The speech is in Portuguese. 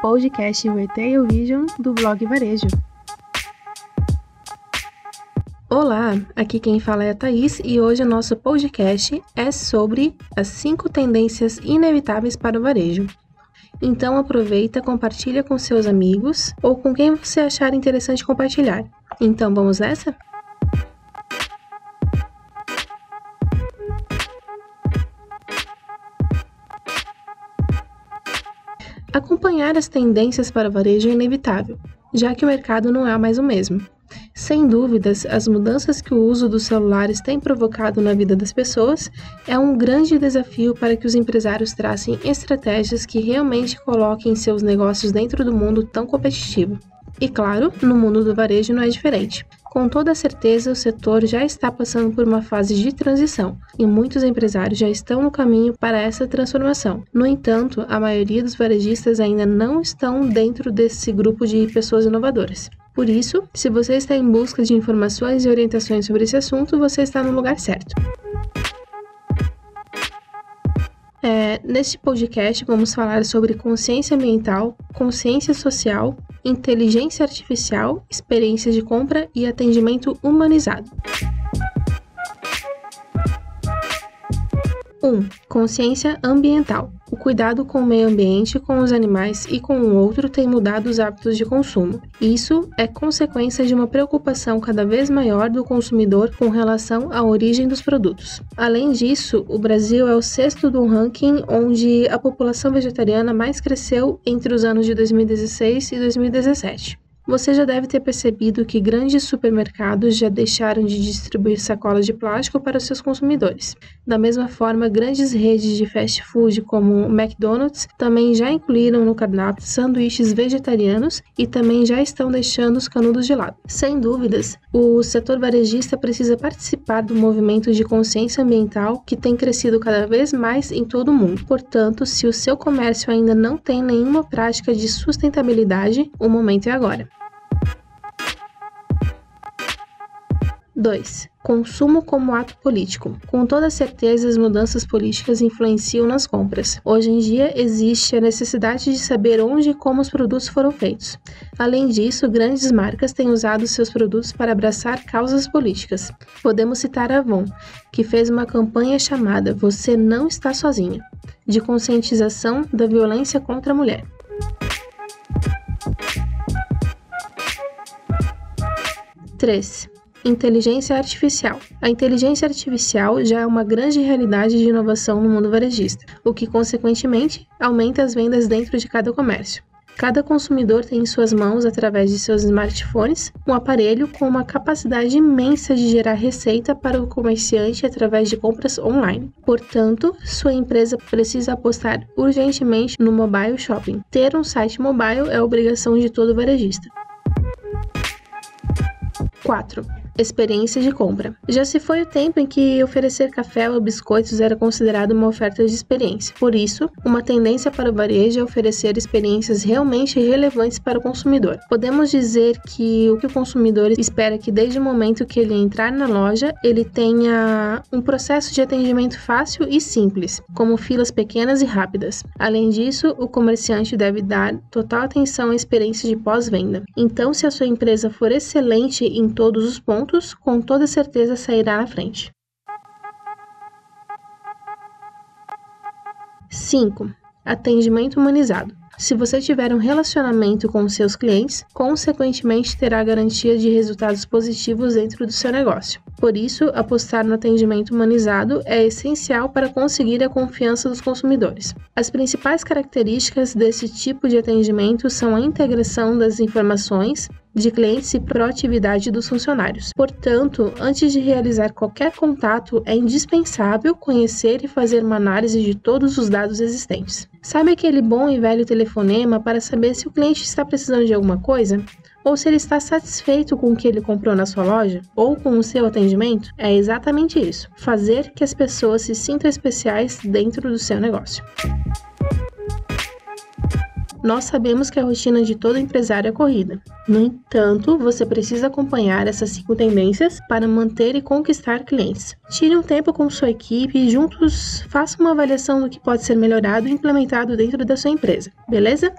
podcast Retail Vision do blog Varejo. Olá, aqui quem fala é a Thaís e hoje o nosso podcast é sobre as 5 tendências inevitáveis para o varejo. Então aproveita, compartilha com seus amigos ou com quem você achar interessante compartilhar. Então vamos nessa? Acompanhar as tendências para o varejo é inevitável, já que o mercado não é mais o mesmo. Sem dúvidas, as mudanças que o uso dos celulares tem provocado na vida das pessoas é um grande desafio para que os empresários tracem estratégias que realmente coloquem seus negócios dentro do mundo tão competitivo. E claro, no mundo do varejo não é diferente. Com toda certeza, o setor já está passando por uma fase de transição e muitos empresários já estão no caminho para essa transformação. No entanto, a maioria dos varejistas ainda não estão dentro desse grupo de pessoas inovadoras. Por isso, se você está em busca de informações e orientações sobre esse assunto, você está no lugar certo. É, neste podcast, vamos falar sobre consciência ambiental, consciência social, inteligência artificial, experiência de compra e atendimento humanizado. 1. Consciência ambiental. O cuidado com o meio ambiente, com os animais e com o outro tem mudado os hábitos de consumo. Isso é consequência de uma preocupação cada vez maior do consumidor com relação à origem dos produtos. Além disso, o Brasil é o sexto do ranking onde a população vegetariana mais cresceu entre os anos de 2016 e 2017. Você já deve ter percebido que grandes supermercados já deixaram de distribuir sacolas de plástico para seus consumidores. Da mesma forma, grandes redes de fast food como o McDonald's também já incluíram no cardápio sanduíches vegetarianos e também já estão deixando os canudos de lado. Sem dúvidas, o setor varejista precisa participar do movimento de consciência ambiental que tem crescido cada vez mais em todo o mundo. Portanto, se o seu comércio ainda não tem nenhuma prática de sustentabilidade, o momento é agora. 2. Consumo como ato político. Com toda certeza, as mudanças políticas influenciam nas compras. Hoje em dia, existe a necessidade de saber onde e como os produtos foram feitos. Além disso, grandes marcas têm usado seus produtos para abraçar causas políticas. Podemos citar a Avon, que fez uma campanha chamada Você Não Está Sozinha, de conscientização da violência contra a mulher. 3. Inteligência artificial. A inteligência artificial já é uma grande realidade de inovação no mundo varejista, o que, consequentemente, aumenta as vendas dentro de cada comércio. Cada consumidor tem em suas mãos, através de seus smartphones, um aparelho com uma capacidade imensa de gerar receita para o comerciante através de compras online. Portanto, sua empresa precisa apostar urgentemente no mobile shopping. Ter um site mobile é obrigação de todo varejista. 4 experiência de compra. Já se foi o tempo em que oferecer café ou biscoitos era considerado uma oferta de experiência. Por isso, uma tendência para o varejo é oferecer experiências realmente relevantes para o consumidor. Podemos dizer que o que o consumidor espera é que desde o momento que ele entrar na loja, ele tenha um processo de atendimento fácil e simples, como filas pequenas e rápidas. Além disso, o comerciante deve dar total atenção à experiência de pós-venda. Então, se a sua empresa for excelente em todos os pontos, pontos, com toda certeza sairá na frente. 5. Atendimento humanizado. Se você tiver um relacionamento com seus clientes, consequentemente terá garantia de resultados positivos dentro do seu negócio. Por isso, apostar no atendimento humanizado é essencial para conseguir a confiança dos consumidores. As principais características desse tipo de atendimento são a integração das informações, de clientes e proatividade dos funcionários. Portanto, antes de realizar qualquer contato, é indispensável conhecer e fazer uma análise de todos os dados existentes. Sabe aquele bom e velho telefonema para saber se o cliente está precisando de alguma coisa? Ou se ele está satisfeito com o que ele comprou na sua loja ou com o seu atendimento? É exatamente isso: fazer que as pessoas se sintam especiais dentro do seu negócio. Nós sabemos que a rotina de todo empresário é corrida. No entanto, você precisa acompanhar essas cinco tendências para manter e conquistar clientes. Tire um tempo com sua equipe e juntos faça uma avaliação do que pode ser melhorado e implementado dentro da sua empresa, beleza?